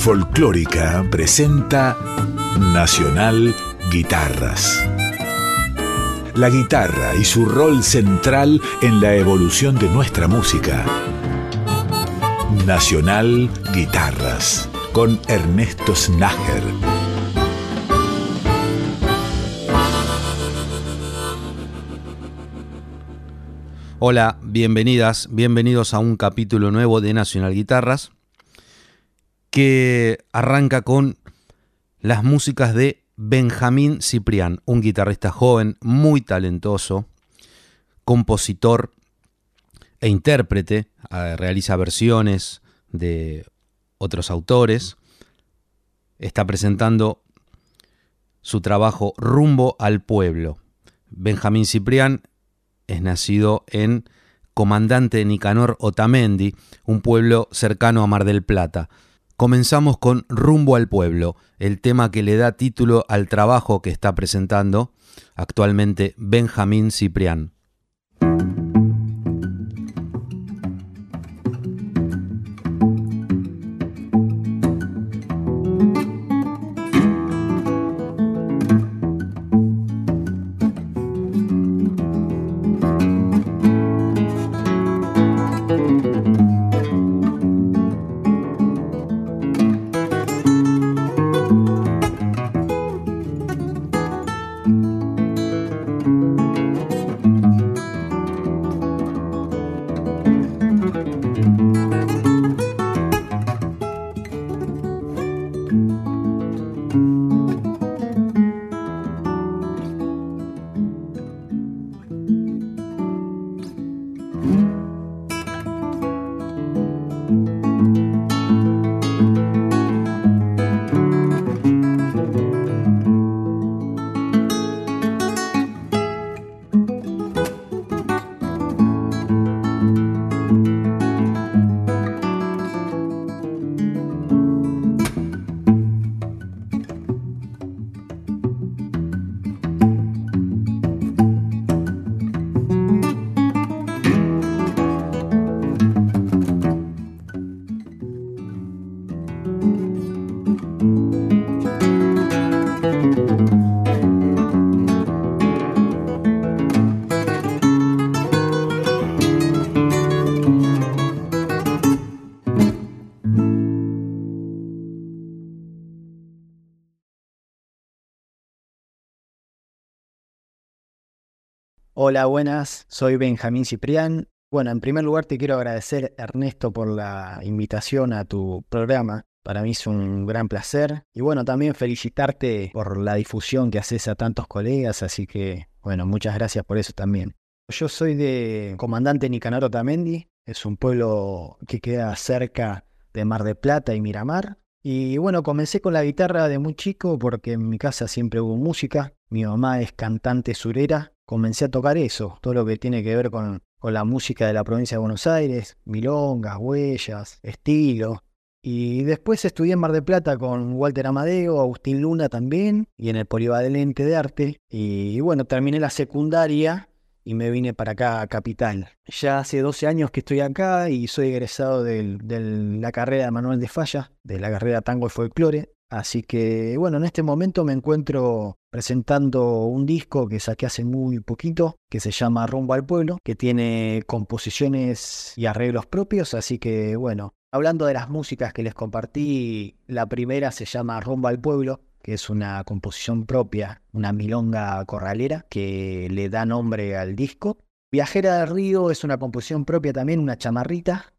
Folclórica presenta Nacional Guitarras. La guitarra y su rol central en la evolución de nuestra música. Nacional Guitarras con Ernesto Snager. Hola, bienvenidas, bienvenidos a un capítulo nuevo de Nacional Guitarras que arranca con las músicas de Benjamín Ciprián, un guitarrista joven, muy talentoso, compositor e intérprete, ah, realiza versiones de otros autores, está presentando su trabajo Rumbo al Pueblo. Benjamín Ciprián es nacido en Comandante Nicanor Otamendi, un pueblo cercano a Mar del Plata. Comenzamos con Rumbo al Pueblo, el tema que le da título al trabajo que está presentando actualmente Benjamín Ciprián. Hola, buenas, soy Benjamín Ciprián. Bueno, en primer lugar te quiero agradecer, Ernesto, por la invitación a tu programa. Para mí es un gran placer. Y bueno, también felicitarte por la difusión que haces a tantos colegas, así que, bueno, muchas gracias por eso también. Yo soy de Comandante Nicanor Otamendi, es un pueblo que queda cerca de Mar de Plata y Miramar. Y bueno, comencé con la guitarra de muy chico porque en mi casa siempre hubo música. Mi mamá es cantante surera comencé a tocar eso, todo lo que tiene que ver con, la música de la provincia de Buenos Aires, milongas, huellas, estilo. Y después estudié en Mar del Plata con Walter Amadeo, Agustín Luna también, y en el Polivalente de Arte. Y, bueno, terminé la secundaria y me vine para acá a Capital. Ya hace 12 años que estoy acá y soy egresado de la carrera de Manuel de Falla, de la carrera Tango y Folclore. Así que bueno, en este momento me encuentro presentando un disco que saqué hace muy poquito, que se llama Rumbo al Pueblo, que tiene composiciones y arreglos propios, así que bueno, hablando de las músicas que les compartí, la primera se llama Rumbo al Pueblo, que es una composición propia, una milonga corralera que le da nombre al disco. Viajera del Río es una composición propia también, una chamarrita,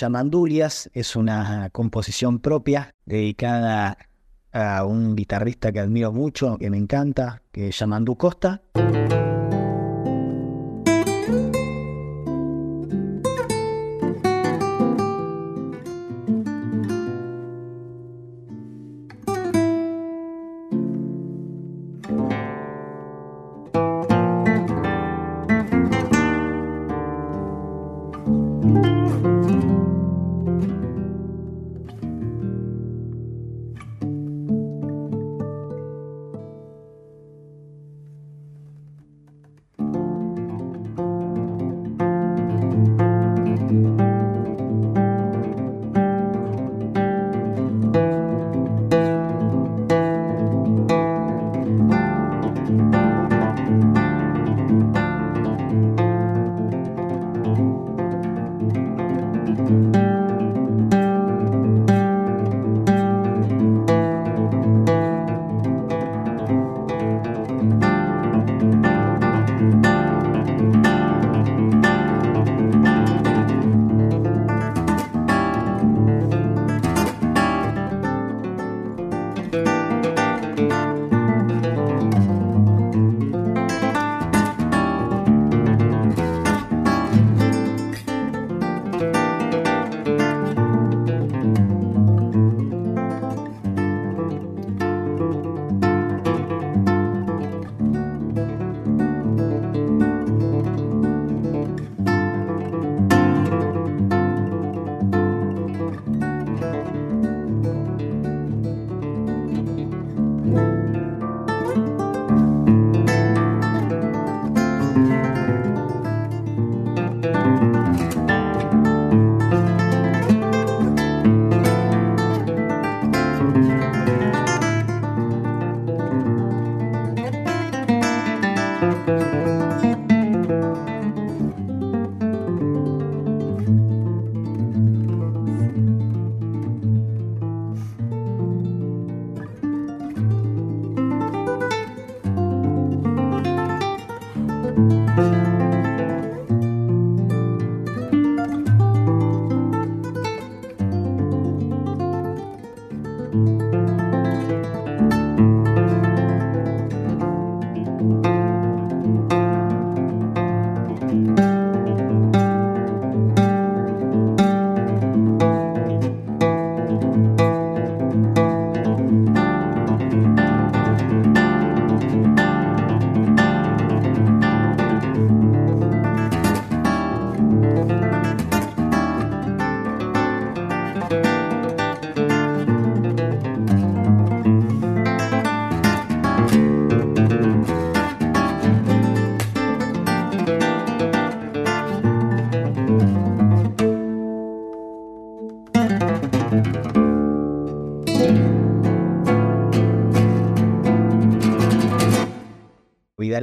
Yamandulias es una composición propia dedicada a un guitarrista que admiro mucho, que me encanta, que es Yamandú Costa.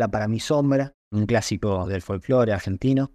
Para mi sombra, un clásico del folclore argentino.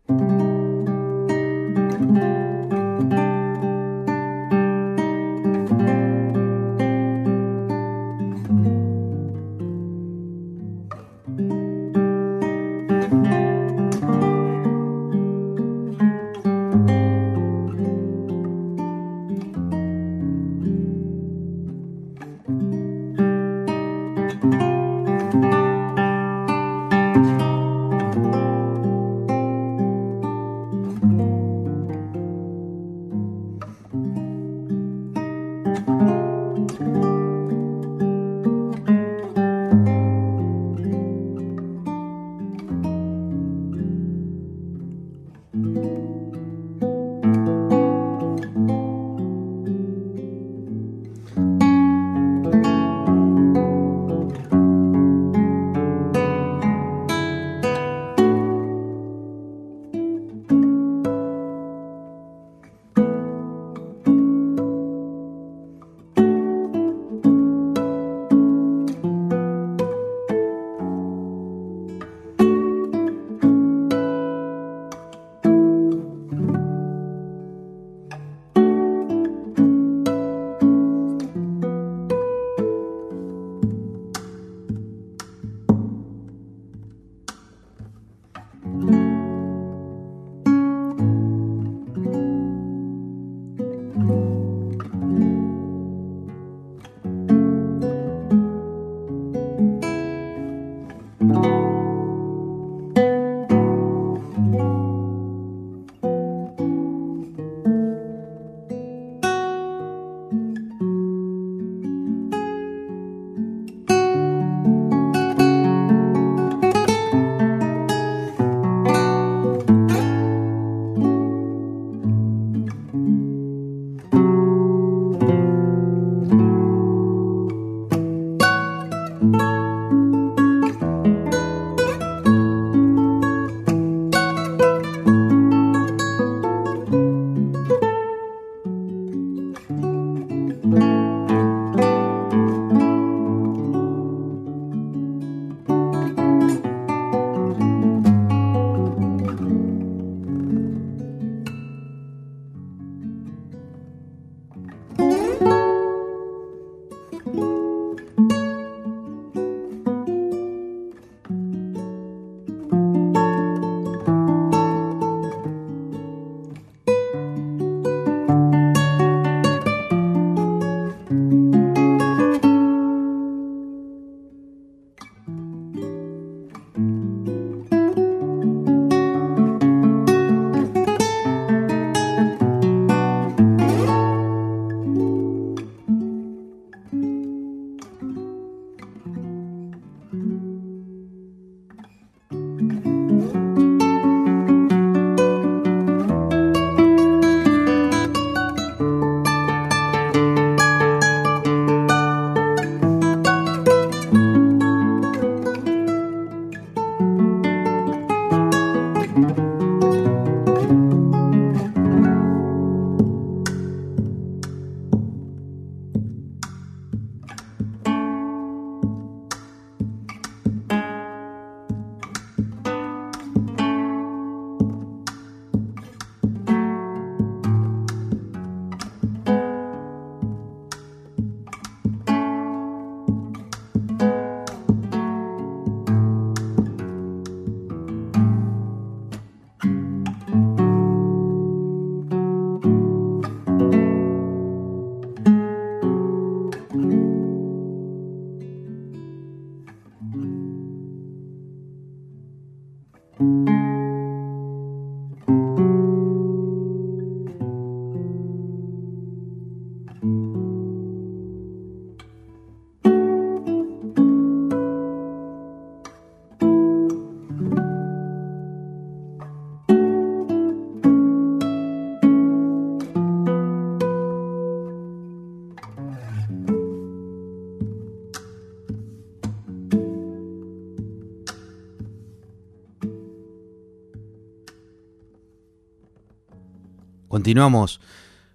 Continuamos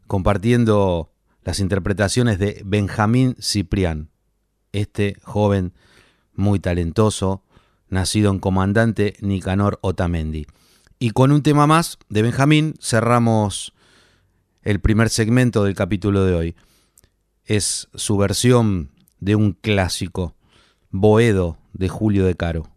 compartiendo las interpretaciones de Benjamín Ciprián, este joven muy talentoso, nacido en Comandante Nicanor Otamendi. Y con un tema más de Benjamín cerramos el primer segmento del capítulo de hoy. Es su versión de un clásico, Boedo de Julio de Caro.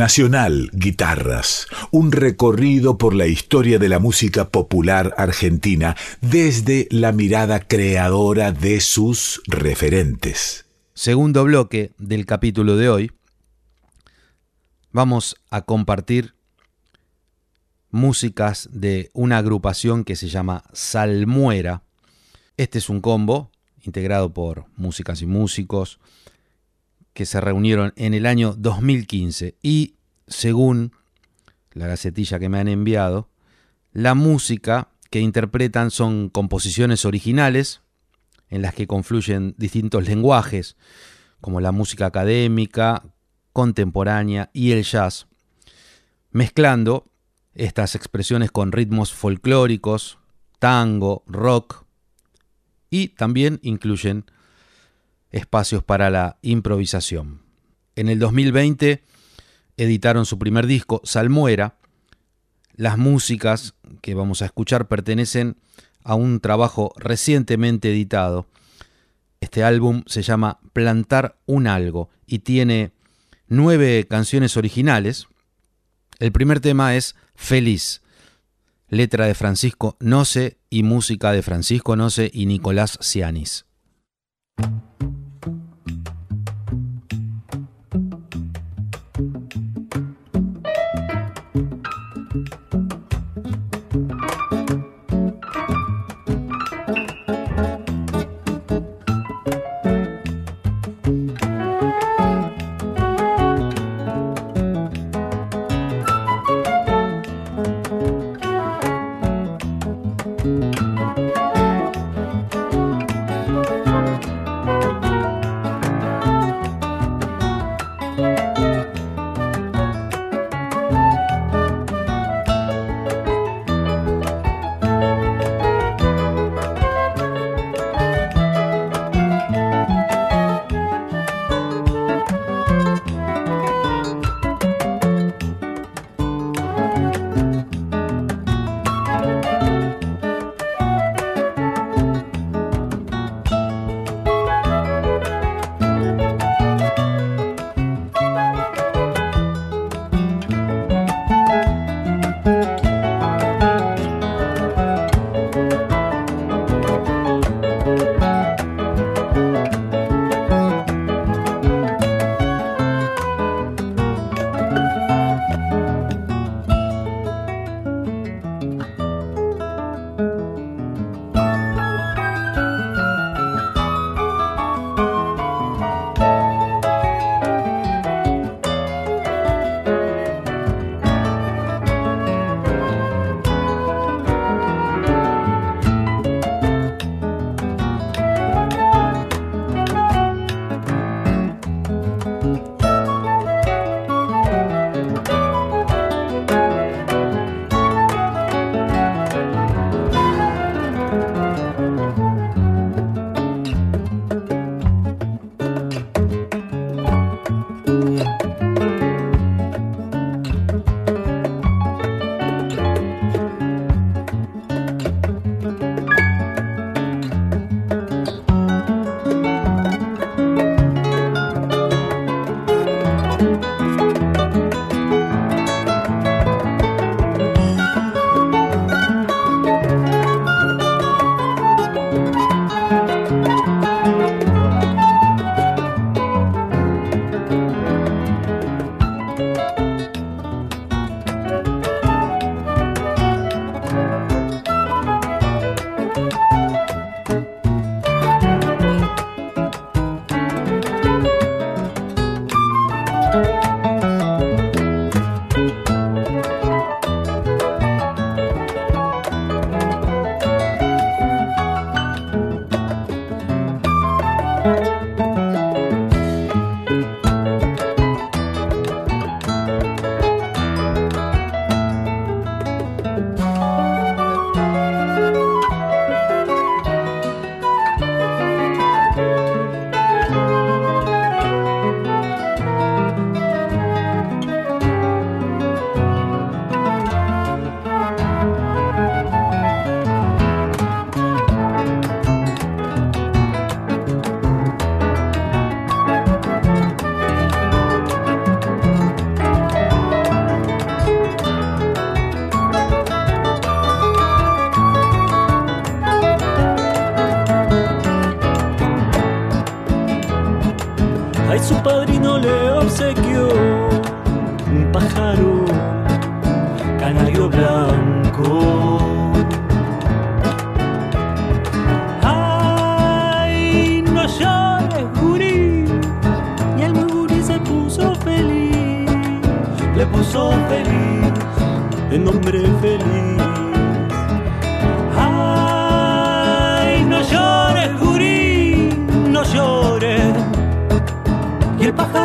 Nacional Guitarras, un recorrido por la historia de la música popular argentina desde la mirada creadora de sus referentes. Segundo bloque del capítulo de hoy, vamos a compartir músicas de una agrupación que se llama Salmuera. Este es un combo integrado por músicas y músicos, que se reunieron en el año 2015 y, según la gacetilla que me han enviado, la música que interpretan son composiciones originales en las que confluyen distintos lenguajes, como la música académica, contemporánea y el jazz, mezclando estas expresiones con ritmos folclóricos, tango, rock, y también incluyen espacios para la improvisación. En el 2020 editaron su primer disco, Salmuera. Las músicas que vamos a escuchar pertenecen a un trabajo recientemente editado. Este álbum se llama Plantar un algo y tiene nueve canciones originales. El primer tema es Feliz, letra de Francisco Noce y música de Francisco Noce y Nicolás Cianis.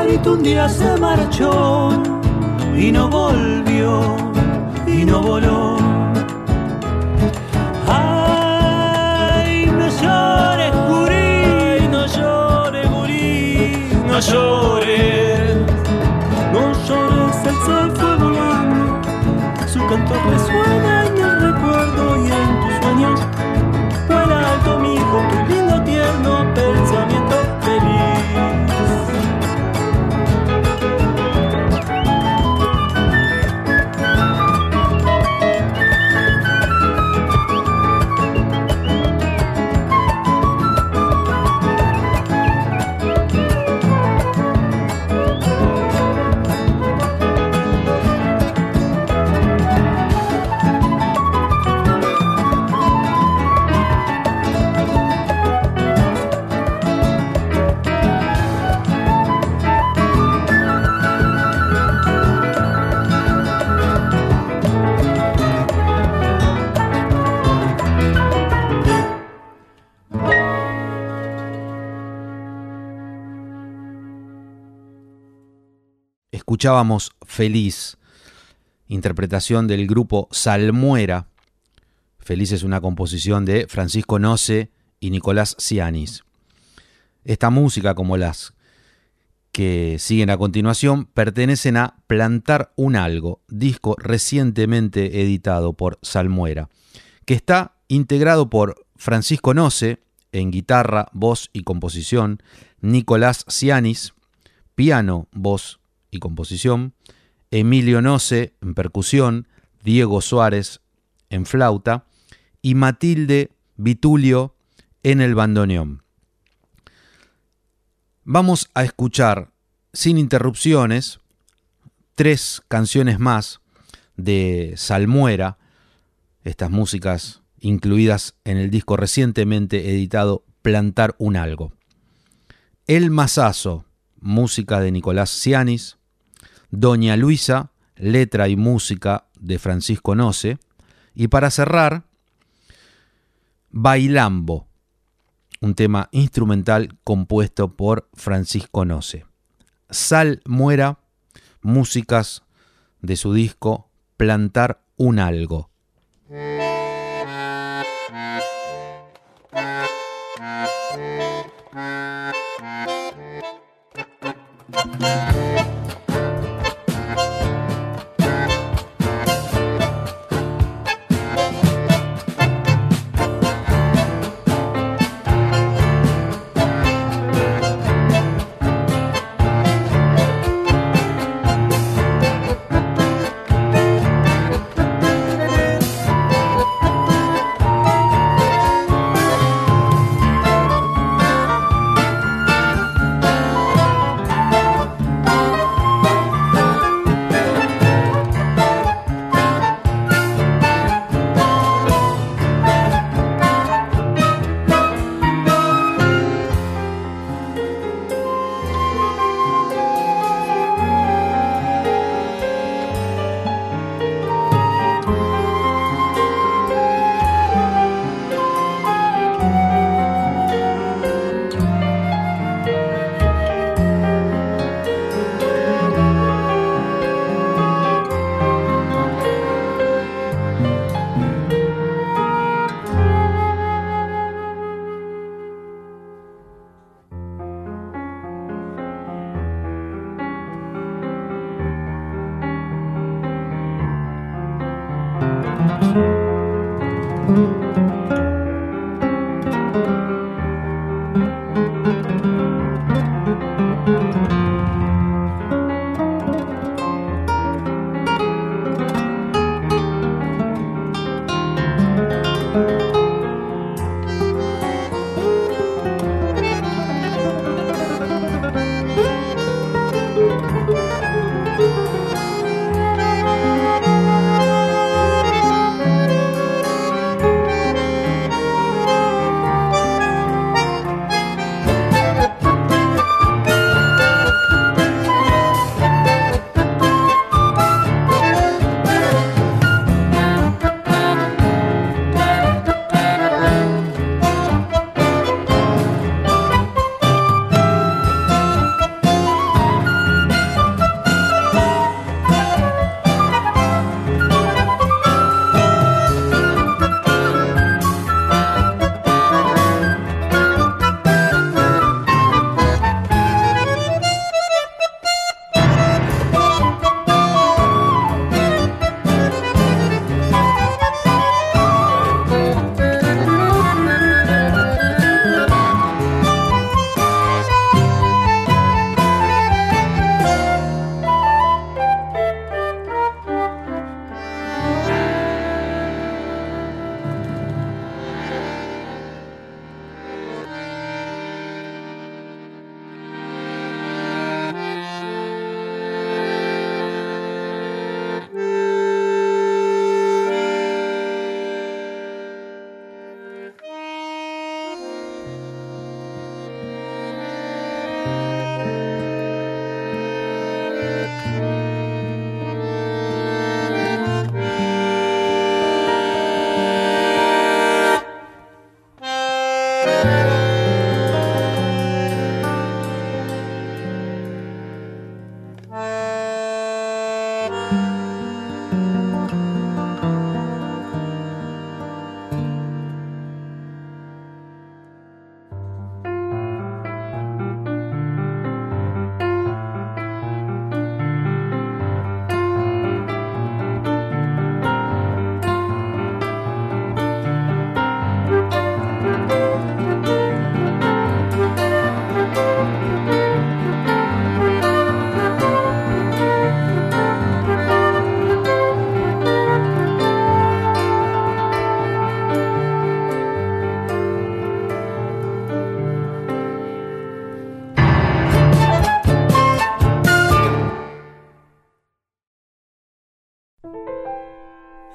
Margarita un día se marchó y no volvió y no voló. Ay, no llores, gurí, no llores, gurí, no llores. Escuchábamos Feliz, interpretación del grupo Salmuera. Feliz es una composición de Francisco Noce y Nicolás Cianis. Esta música, como las que siguen a continuación, pertenecen a Plantar un Algo, disco recientemente editado por Salmuera, que está integrado por Francisco Noce en guitarra, voz y composición, Nicolás Cianis, piano, voz y composición, Emilio Noce en percusión, Diego Suárez en flauta y Matilde Vitulio en el bandoneón. Vamos a escuchar sin interrupciones tres canciones más de Salmuera, estas músicas incluidas en el disco recientemente editado Plantar un Algo. El Masazo, música de Nicolás Cianis, Doña Luisa, letra y música de Francisco Noce, y para cerrar, Bailambo, un tema instrumental compuesto por Francisco Noce. Sal Muera, músicas de su disco Plantar un Algo.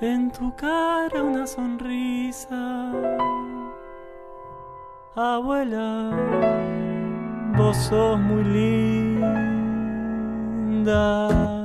Para una sonrisa. Abuela, vos sos muy linda.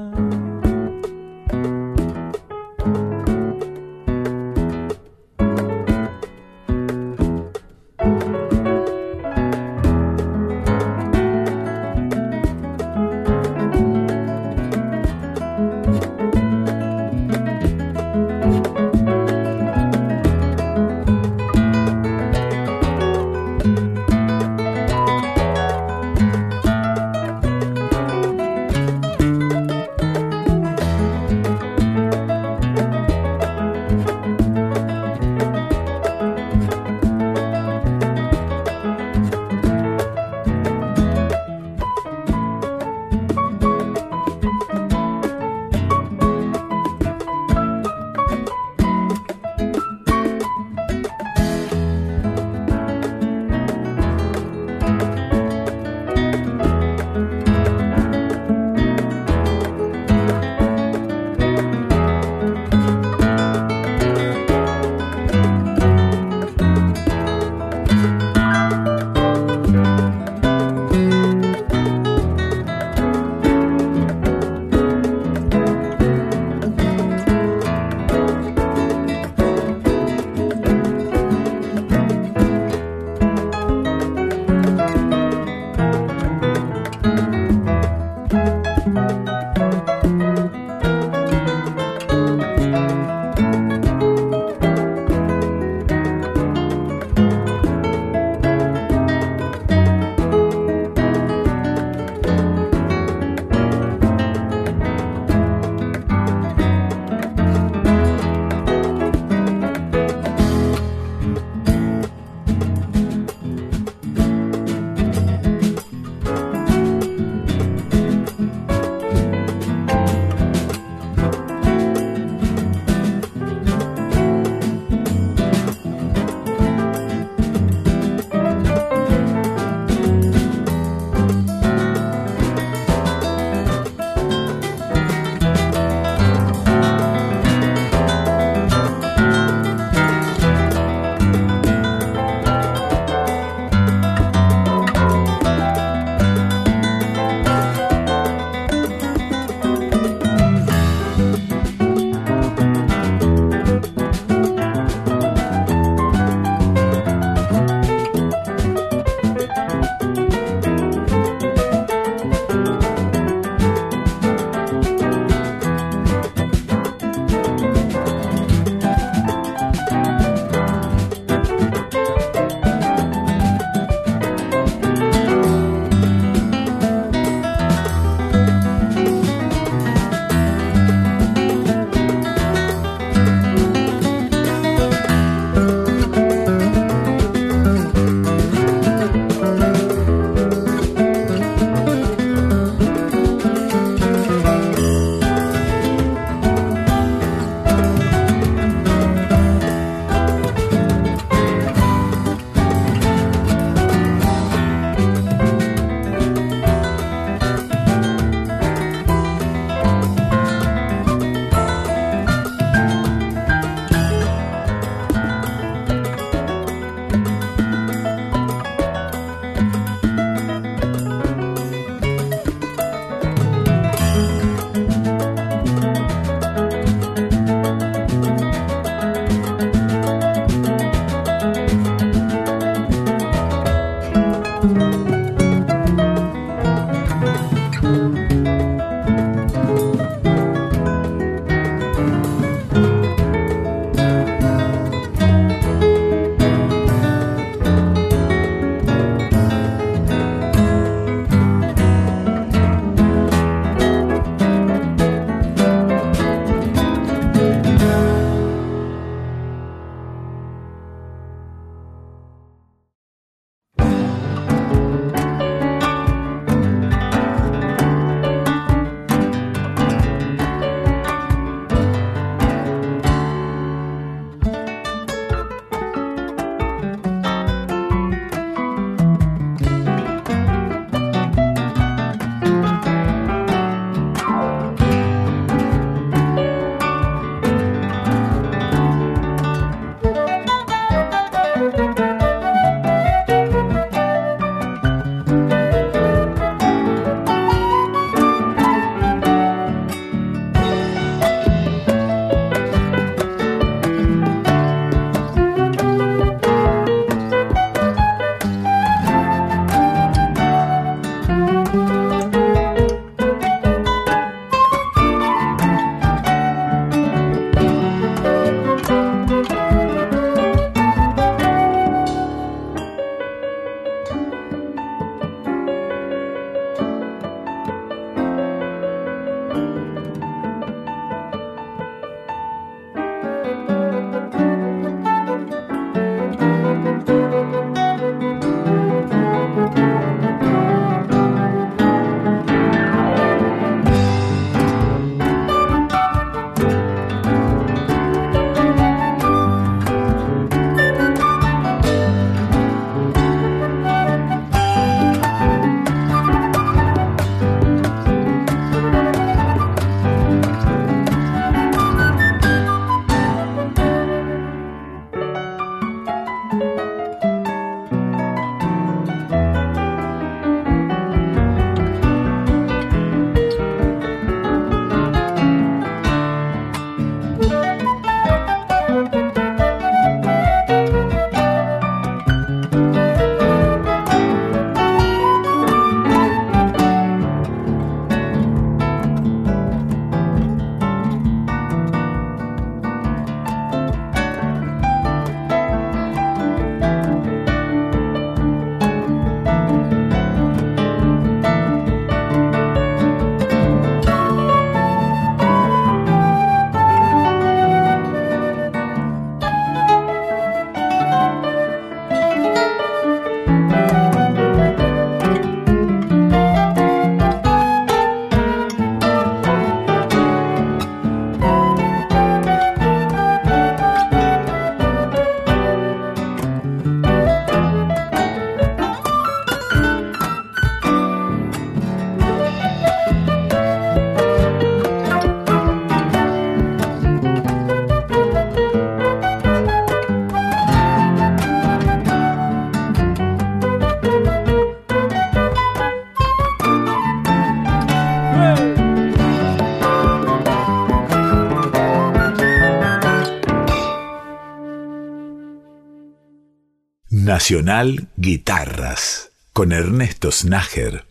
Nacional Guitarras con Ernesto Snager.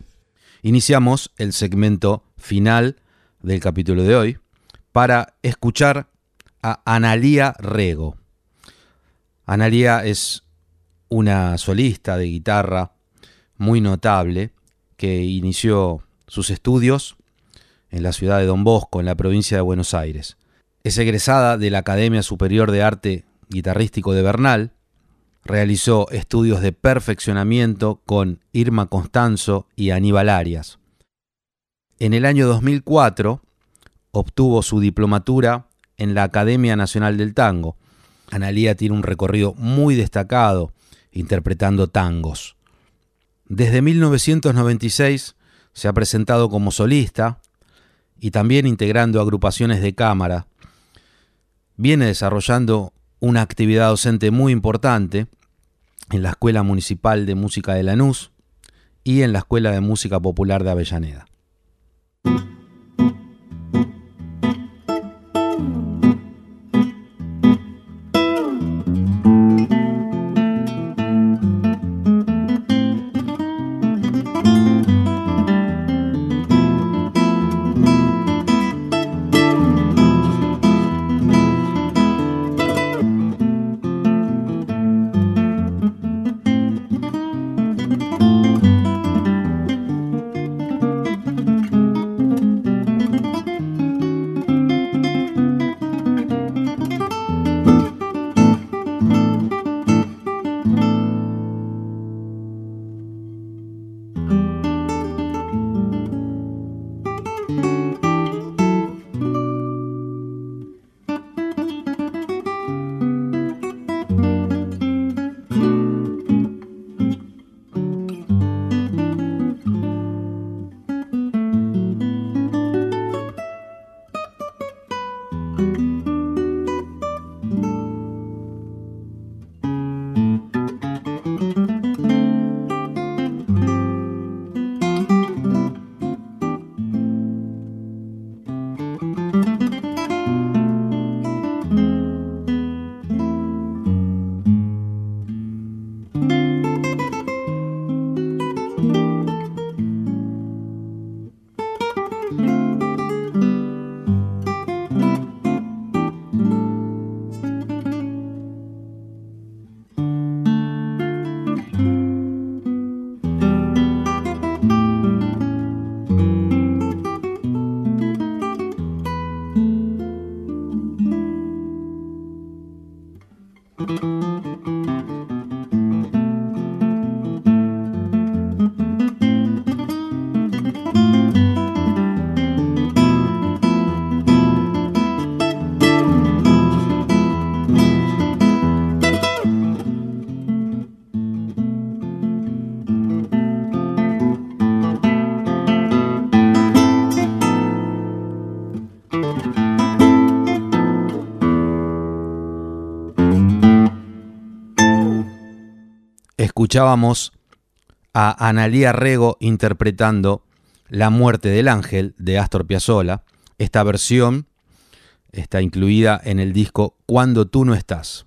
Iniciamos el segmento final del capítulo de hoy para escuchar a Analía Rego. Analía es una solista de guitarra muy notable que inició sus estudios en la ciudad de Don Bosco, en la provincia de Buenos Aires. Es egresada de la Academia Superior de Arte Guitarrístico de Bernal, realizó estudios de perfeccionamiento con Irma Constanzo y Aníbal Arias. En el año 2004 obtuvo su diplomatura en la Academia Nacional del Tango. Analía tiene un recorrido muy destacado interpretando tangos. Desde 1996 se ha presentado como solista y también integrando agrupaciones de cámara. Viene desarrollando una actividad docente muy importante en la Escuela Municipal de Música de Lanús y en la Escuela de Música Popular de Avellaneda. Escuchábamos a Analía Rego interpretando La muerte del ángel de Astor Piazzolla. Esta versión está incluida en el disco Cuando tú no estás.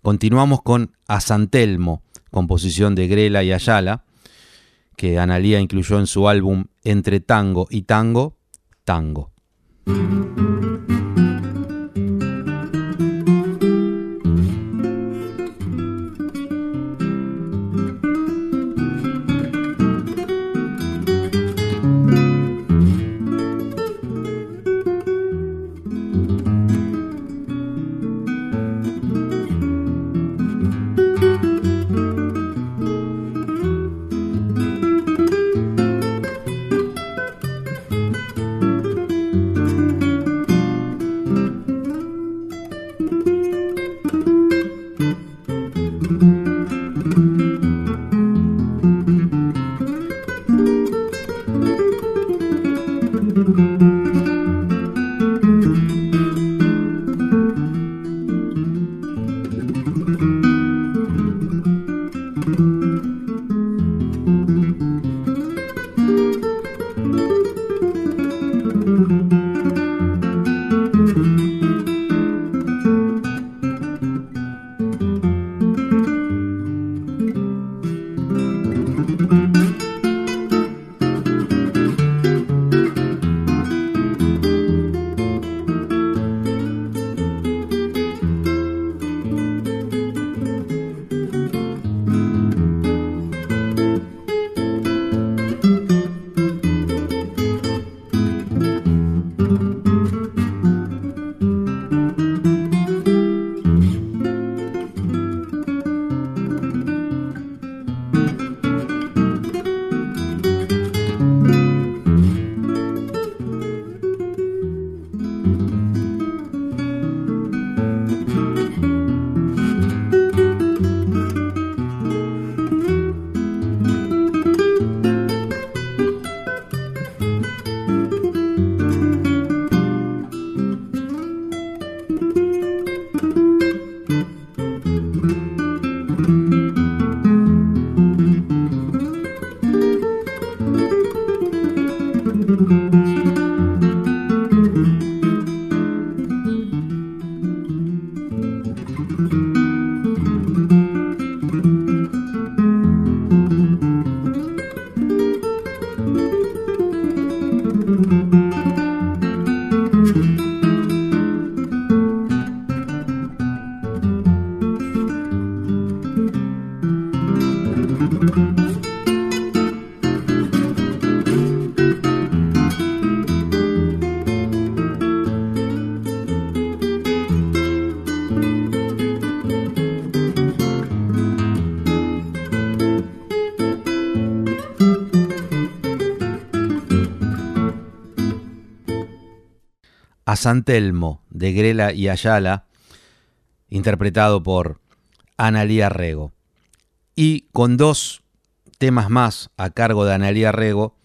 Continuamos con A Santelmo, composición de Grela y Ayala, que Analía incluyó en su álbum Entre Tango y Tango, Tango. San Telmo de Grela y Ayala, interpretado por Analía Rego. Y con dos temas más a cargo de Analía Rego,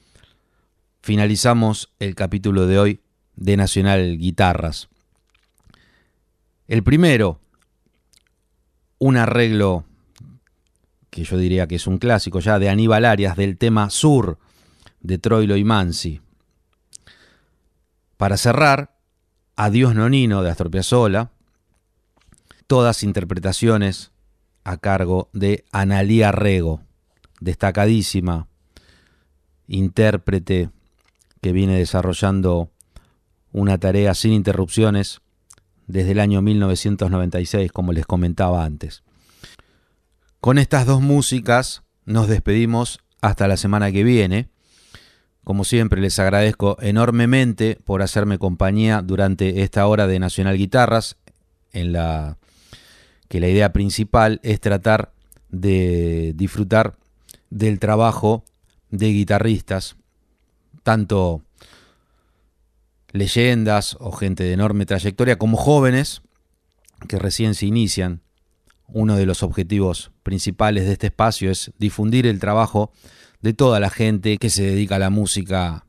finalizamos el capítulo de hoy de Nacional Guitarras. El primero, un arreglo que yo diría que es un clásico ya de Aníbal Arias del tema Sur de Troilo y Mansi. Para cerrar, Adiós Nonino de Astor Piazzolla, todas interpretaciones a cargo de Analía Rego, destacadísima intérprete que viene desarrollando una tarea sin interrupciones desde el año 1996, como les comentaba antes. Con estas dos músicas nos despedimos hasta la semana que viene. Como siempre les agradezco enormemente por hacerme compañía durante esta hora de Nacional Guitarras, en la que la idea principal es tratar de disfrutar del trabajo de guitarristas, tanto leyendas o gente de enorme trayectoria como jóvenes que recién se inician. Uno de los objetivos principales de este espacio es difundir el trabajo de toda la gente que se dedica a la música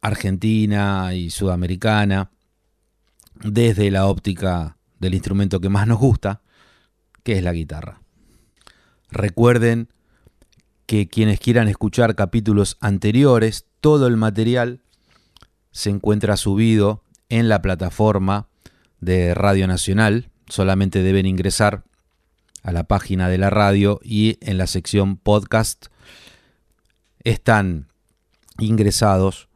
argentina y sudamericana desde la óptica del instrumento que más nos gusta, que es la guitarra. Recuerden que quienes quieran escuchar capítulos anteriores, todo el material se encuentra subido en la plataforma de Radio Nacional. Solamente deben ingresar a la página de la radio y en la sección podcast están ingresados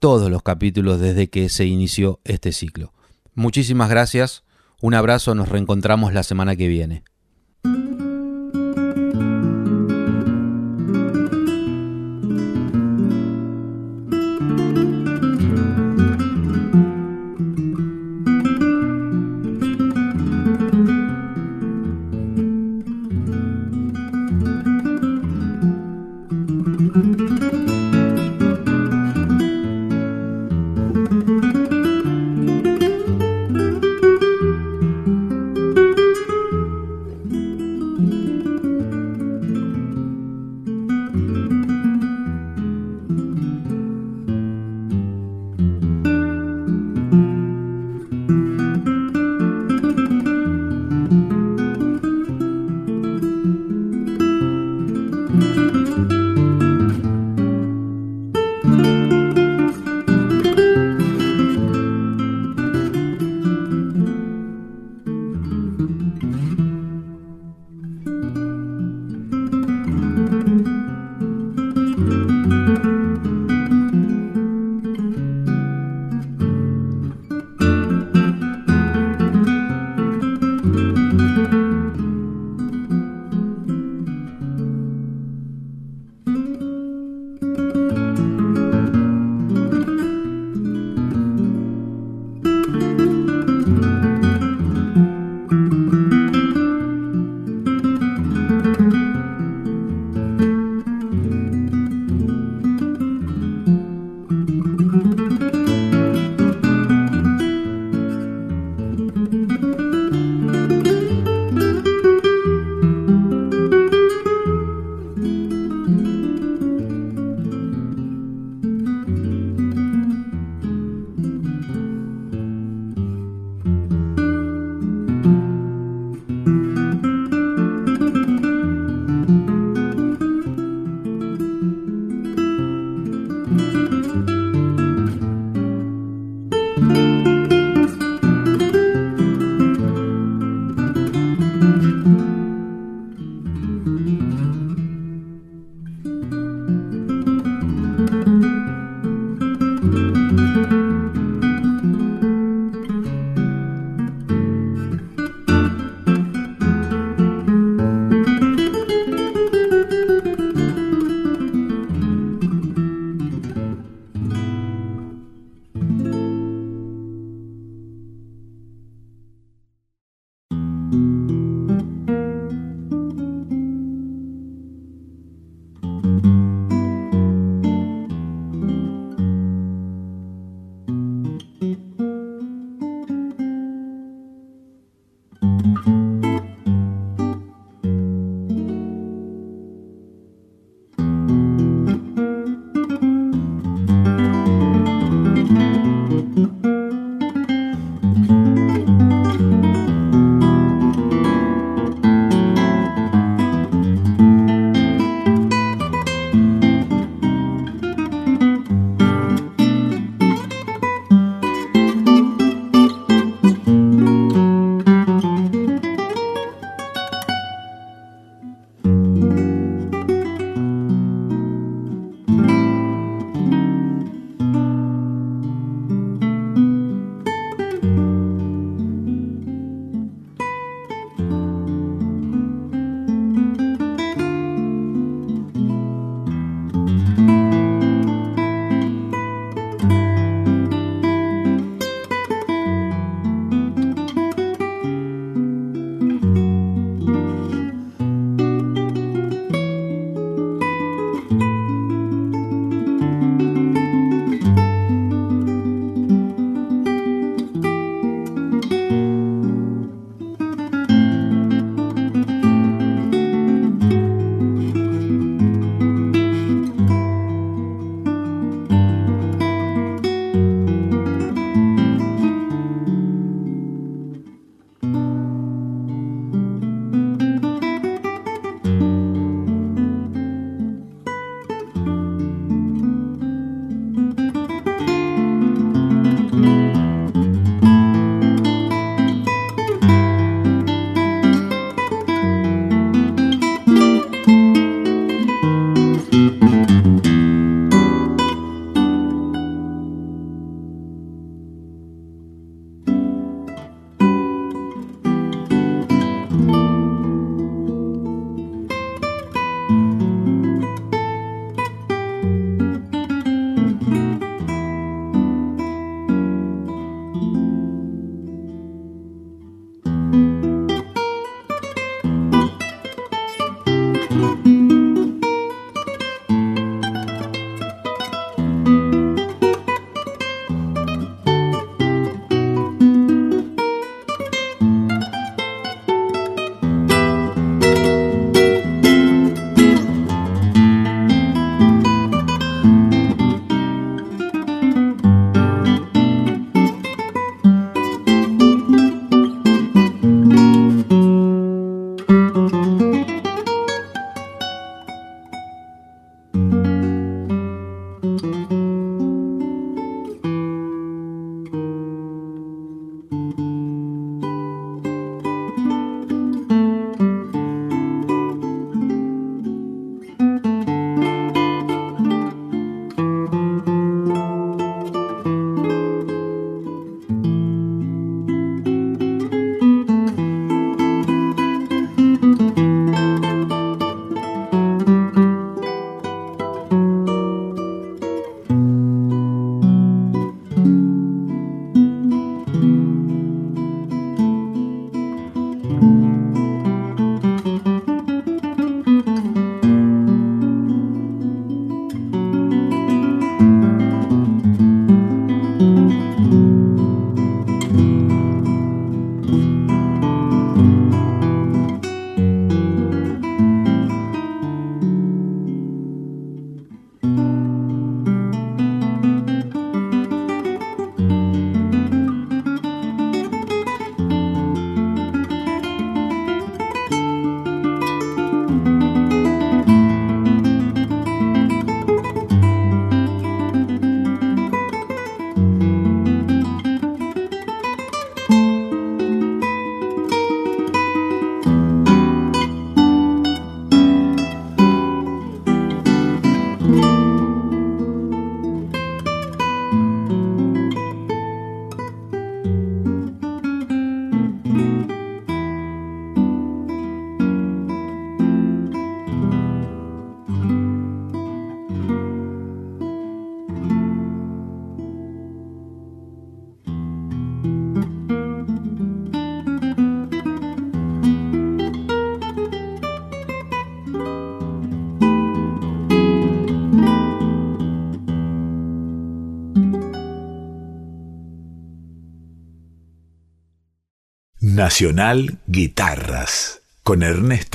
todos los capítulos desde que se inició este ciclo. Muchísimas gracias, un abrazo, nos reencontramos la semana que viene. Nacional Guitarras con Ernesto